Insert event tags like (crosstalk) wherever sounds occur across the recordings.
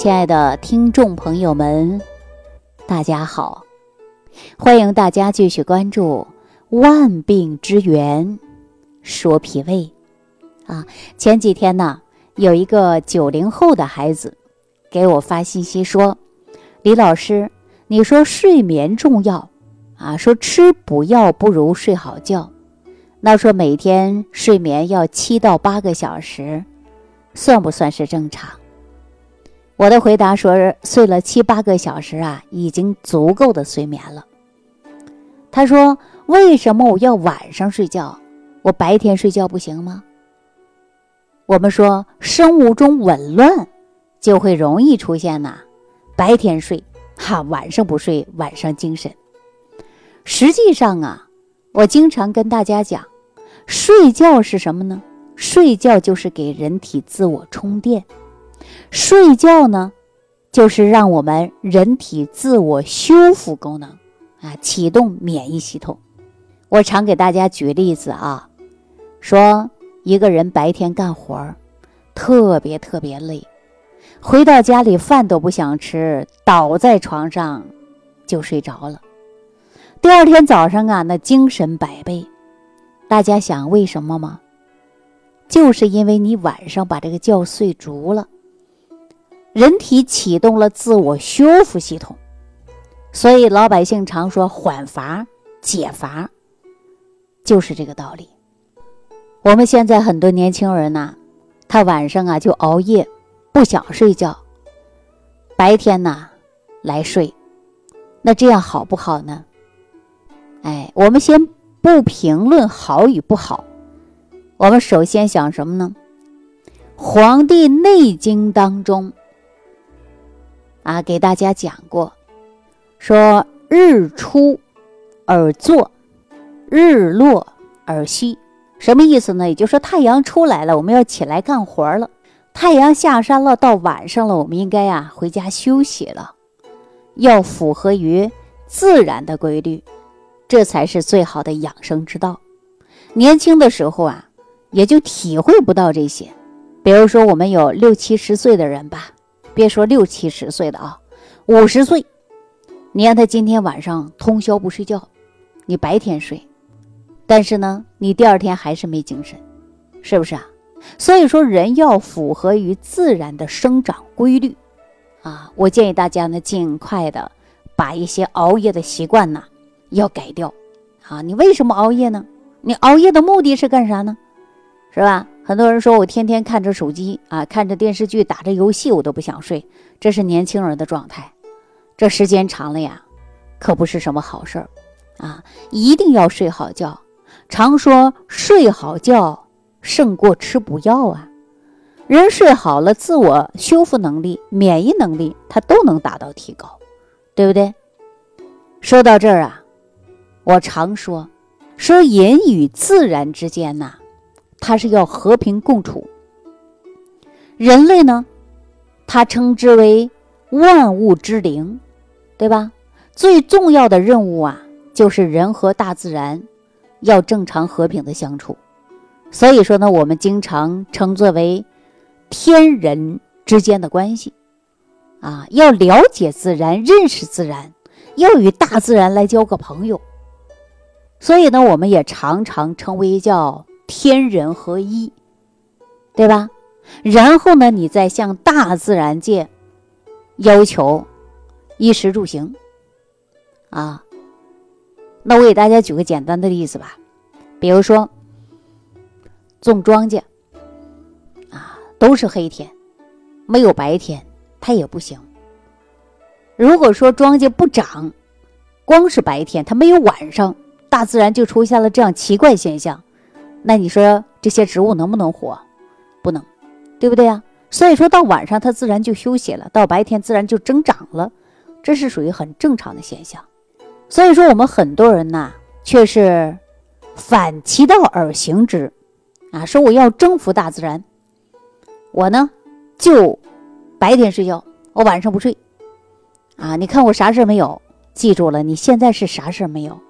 亲爱的听众朋友们，大家好！欢迎大家继续关注《万病之源说脾胃》啊。前几天呢，有一个九零后的孩子给我发信息说：“李老师，你说睡眠重要啊？说吃补药不如睡好觉。那说每天睡眠要七到八个小时，算不算是正常？”我的回答说：睡了七八个小时啊，已经足够的睡眠了。他说：“为什么我要晚上睡觉？我白天睡觉不行吗？”我们说，生物钟紊乱就会容易出现呐，白天睡哈，晚上不睡，晚上精神。实际上啊，我经常跟大家讲，睡觉是什么呢？睡觉就是给人体自我充电。睡觉呢，就是让我们人体自我修复功能啊，启动免疫系统。我常给大家举例子啊，说一个人白天干活儿特别特别累，回到家里饭都不想吃，倒在床上就睡着了。第二天早上啊，那精神百倍。大家想为什么吗？就是因为你晚上把这个觉睡足了。人体启动了自我修复系统，所以老百姓常说缓乏解乏，就是这个道理。我们现在很多年轻人呢，他晚上啊就熬夜，不想睡觉，白天呢来睡，那这样好不好呢？哎，我们先不评论好与不好，我们首先想什么呢？《黄帝内经》当中。啊，给大家讲过，说日出而作，日落而息，什么意思呢？也就是说，太阳出来了，我们要起来干活了；太阳下山了，到晚上了，我们应该呀回家休息了。要符合于自然的规律，这才是最好的养生之道。年轻的时候啊，也就体会不到这些。比如说，我们有六七十岁的人吧。别说六七十岁的啊，五十岁，你让他今天晚上通宵不睡觉，你白天睡，但是呢，你第二天还是没精神，是不是啊？所以说，人要符合于自然的生长规律啊。我建议大家呢，尽快的把一些熬夜的习惯呢要改掉啊。你为什么熬夜呢？你熬夜的目的是干啥呢？是吧？很多人说我天天看着手机啊，看着电视剧，打着游戏，我都不想睡。这是年轻人的状态，这时间长了呀，可不是什么好事儿啊！一定要睡好觉。常说睡好觉胜过吃补药啊。人睡好了，自我修复能力、免疫能力，它都能达到提高，对不对？说到这儿啊，我常说，说人与自然之间呐。它是要和平共处。人类呢，他称之为万物之灵，对吧？最重要的任务啊，就是人和大自然要正常和平的相处。所以说呢，我们经常称作为天人之间的关系啊，要了解自然，认识自然，要与大自然来交个朋友。所以呢，我们也常常称为叫。天人合一，对吧？然后呢，你再向大自然界要求衣食住行啊。那我给大家举个简单的例子吧，比如说种庄稼啊，都是黑天，没有白天，它也不行。如果说庄稼不长，光是白天，它没有晚上，大自然就出现了这样奇怪现象。那你说这些植物能不能活？不能，对不对呀？所以说到晚上它自然就休息了，到白天自然就增长了，这是属于很正常的现象。所以说我们很多人呐，却是反其道而行之，啊，说我要征服大自然，我呢就白天睡觉，我晚上不睡，啊，你看我啥事没有？记住了，你现在是啥事没有？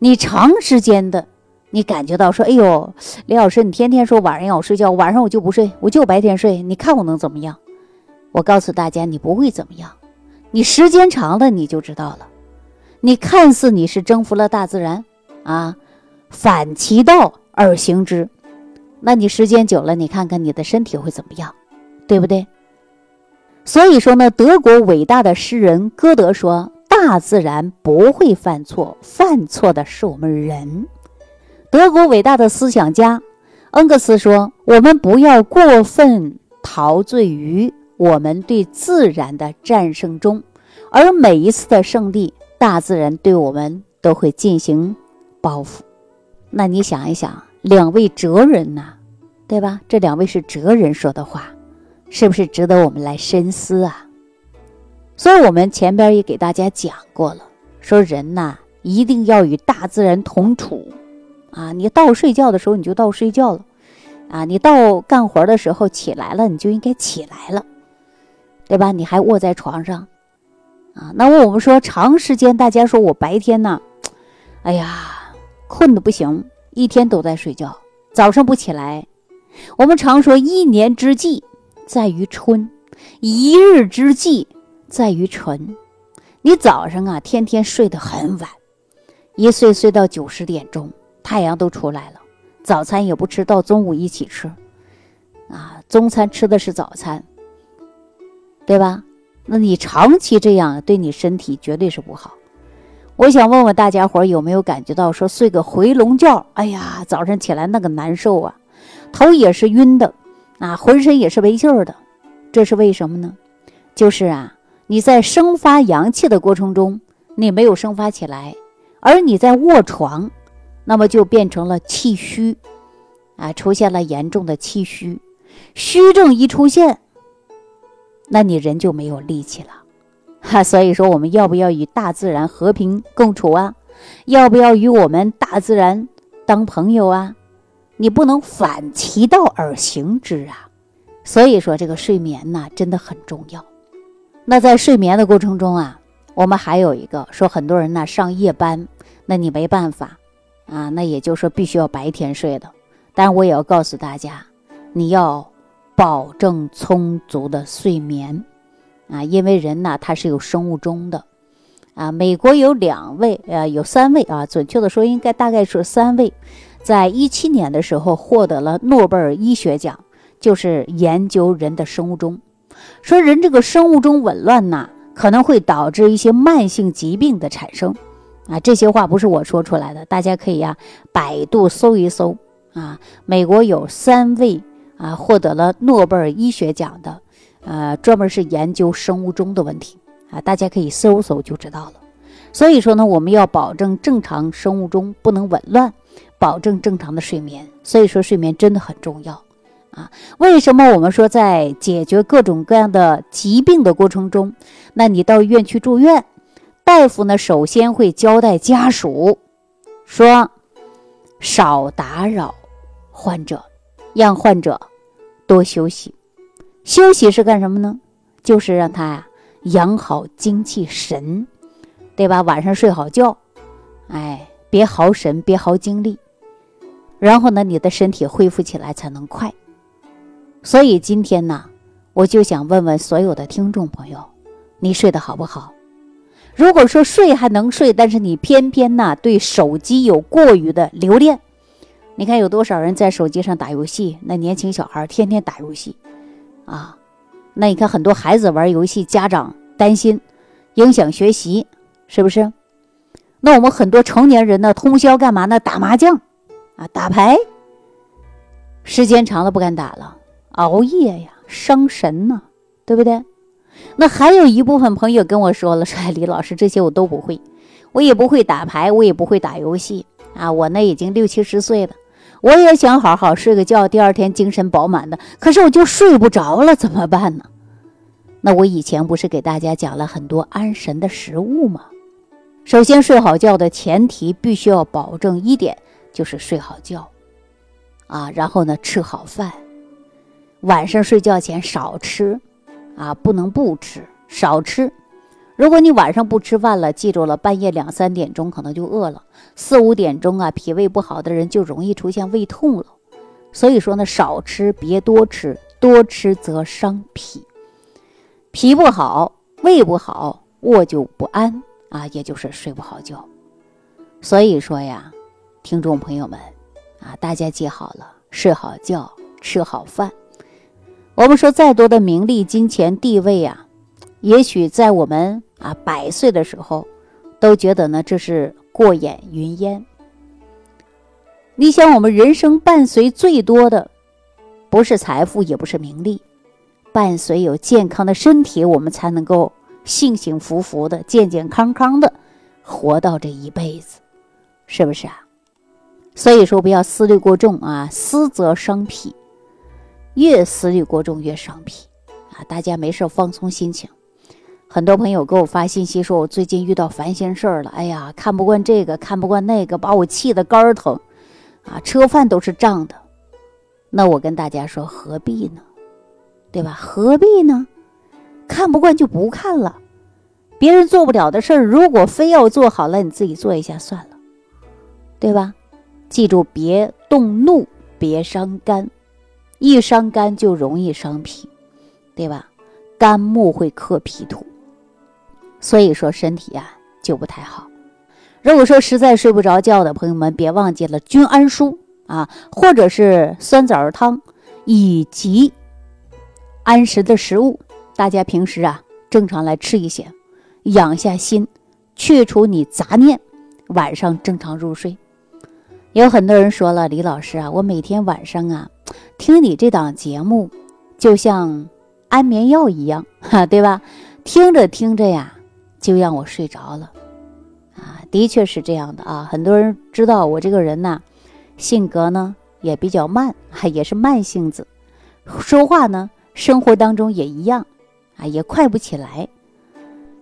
你长时间的。你感觉到说，哎呦，李老师，你天天说晚上要我睡觉，晚上我就不睡，我就白天睡，你看我能怎么样？我告诉大家，你不会怎么样。你时间长了，你就知道了。你看似你是征服了大自然啊，反其道而行之，那你时间久了，你看看你的身体会怎么样，对不对？所以说呢，德国伟大的诗人歌德说：“大自然不会犯错，犯错的是我们人。”德国伟大的思想家恩格斯说：“我们不要过分陶醉于我们对自然的战胜中，而每一次的胜利，大自然对我们都会进行报复。”那你想一想，两位哲人呐，对吧？这两位是哲人说的话。是不是值得我们来深思啊？所以，我们前边也给大家讲过了，说人呐，一定要与大自然同处啊！你到睡觉的时候，你就到睡觉了啊！你到干活的时候起来了，你就应该起来了，对吧？你还卧在床上啊？那我们说，长时间大家说我白天呢，哎呀，困的不行，一天都在睡觉，早上不起来。我们常说，一年之计。在于春，一日之计在于晨。你早上啊，天天睡得很晚，一睡睡到九十点钟，太阳都出来了，早餐也不吃，到中午一起吃，啊，中餐吃的是早餐，对吧？那你长期这样，对你身体绝对是不好。我想问问大家伙有没有感觉到，说睡个回笼觉，哎呀，早上起来那个难受啊，头也是晕的。啊，浑身也是没劲儿的，这是为什么呢？就是啊，你在生发阳气的过程中，你没有生发起来，而你在卧床，那么就变成了气虚，啊，出现了严重的气虚，虚症一出现，那你人就没有力气了，(laughs) 哈。所以说，我们要不要与大自然和平共处啊？要不要与我们大自然当朋友啊？你不能反其道而行之啊，所以说这个睡眠呢真的很重要。那在睡眠的过程中啊，我们还有一个说，很多人呢上夜班，那你没办法啊，那也就是说必须要白天睡的。但我也要告诉大家，你要保证充足的睡眠啊，因为人呢他是有生物钟的啊。美国有两位呃，有三位啊，准确的说应该大概是三位。在一七年的时候获得了诺贝尔医学奖，就是研究人的生物钟，说人这个生物钟紊乱呐，可能会导致一些慢性疾病的产生，啊，这些话不是我说出来的，大家可以呀百度搜一搜啊。美国有三位啊获得了诺贝尔医学奖的，呃，专门是研究生物钟的问题啊，大家可以搜搜就知道了。所以说呢，我们要保证正常生物钟不能紊乱。保证正常的睡眠，所以说睡眠真的很重要啊！为什么我们说在解决各种各样的疾病的过程中，那你到医院去住院，大夫呢首先会交代家属说，少打扰患者，让患者多休息。休息是干什么呢？就是让他呀养好精气神，对吧？晚上睡好觉，哎，别耗神，别耗精力。然后呢，你的身体恢复起来才能快。所以今天呢，我就想问问所有的听众朋友，你睡得好不好？如果说睡还能睡，但是你偏偏呢对手机有过于的留恋，你看有多少人在手机上打游戏？那年轻小孩天天打游戏，啊，那你看很多孩子玩游戏，家长担心影响学习，是不是？那我们很多成年人呢，通宵干嘛呢？打麻将。啊，打牌时间长了不敢打了，熬夜呀，伤神呢，对不对？那还有一部分朋友跟我说了，说李老师这些我都不会，我也不会打牌，我也不会打游戏啊，我呢已经六七十岁了，我也想好好睡个觉，第二天精神饱满的，可是我就睡不着了，怎么办呢？那我以前不是给大家讲了很多安神的食物吗？首先睡好觉的前提必须要保证一点。就是睡好觉，啊，然后呢吃好饭，晚上睡觉前少吃，啊，不能不吃，少吃。如果你晚上不吃饭了，记住了，半夜两三点钟可能就饿了，四五点钟啊，脾胃不好的人就容易出现胃痛了。所以说呢，少吃别多吃，多吃则伤脾。脾不好，胃不好，卧就不安啊，也就是睡不好觉。所以说呀，听众朋友们啊，大家记好了，睡好觉，吃好饭。我们说再多的名利、金钱、地位啊，也许在我们啊百岁的时候，都觉得呢这是过眼云烟。你想，我们人生伴随最多的，不是财富，也不是名利，伴随有健康的身体，我们才能够幸幸福福的、健健康康的活到这一辈子，是不是啊？所以说，不要思虑过重啊，思则伤脾。越思虑过重越伤脾啊！大家没事放松心情。很多朋友给我发信息说，我最近遇到烦心事儿了。哎呀，看不惯这个，看不惯那个，把我气得肝疼啊！吃饭都是胀的。那我跟大家说，何必呢？对吧？何必呢？看不惯就不看了。别人做不了的事儿，如果非要做好了，你自己做一下算了，对吧？记住，别动怒，别伤肝。一伤肝就容易伤脾，对吧？肝木会克脾土，所以说身体呀就不太好。如果说实在睡不着觉的朋友们，别忘记了君安舒啊，或者是酸枣汤，以及安神的食物，大家平时啊正常来吃一些，养下心，去除你杂念，晚上正常入睡。有很多人说了，李老师啊，我每天晚上啊。(tsk) 听你这档节目，就像安眠药一样，哈，(laughs) 对吧？听着听着呀，就让我睡着了，啊，的确是这样的啊。很多人知道我这个人呢，性格呢也比较慢，还 (laughs) 也是慢性子，说话呢，生活当中也一样，啊，也快不起来。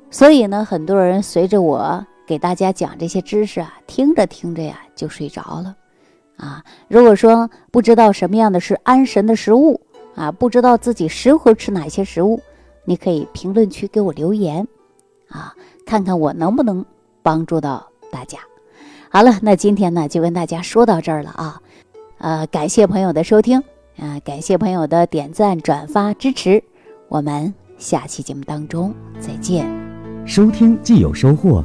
所以呢，很多人随着我给大家讲这些知识啊，听着听着呀，就睡着了。啊，如果说不知道什么样的是安神的食物啊，不知道自己适合吃哪些食物，你可以评论区给我留言，啊，看看我能不能帮助到大家。好了，那今天呢就跟大家说到这儿了啊，呃，感谢朋友的收听啊，感谢朋友的点赞、转发、支持，我们下期节目当中再见。收听既有收获，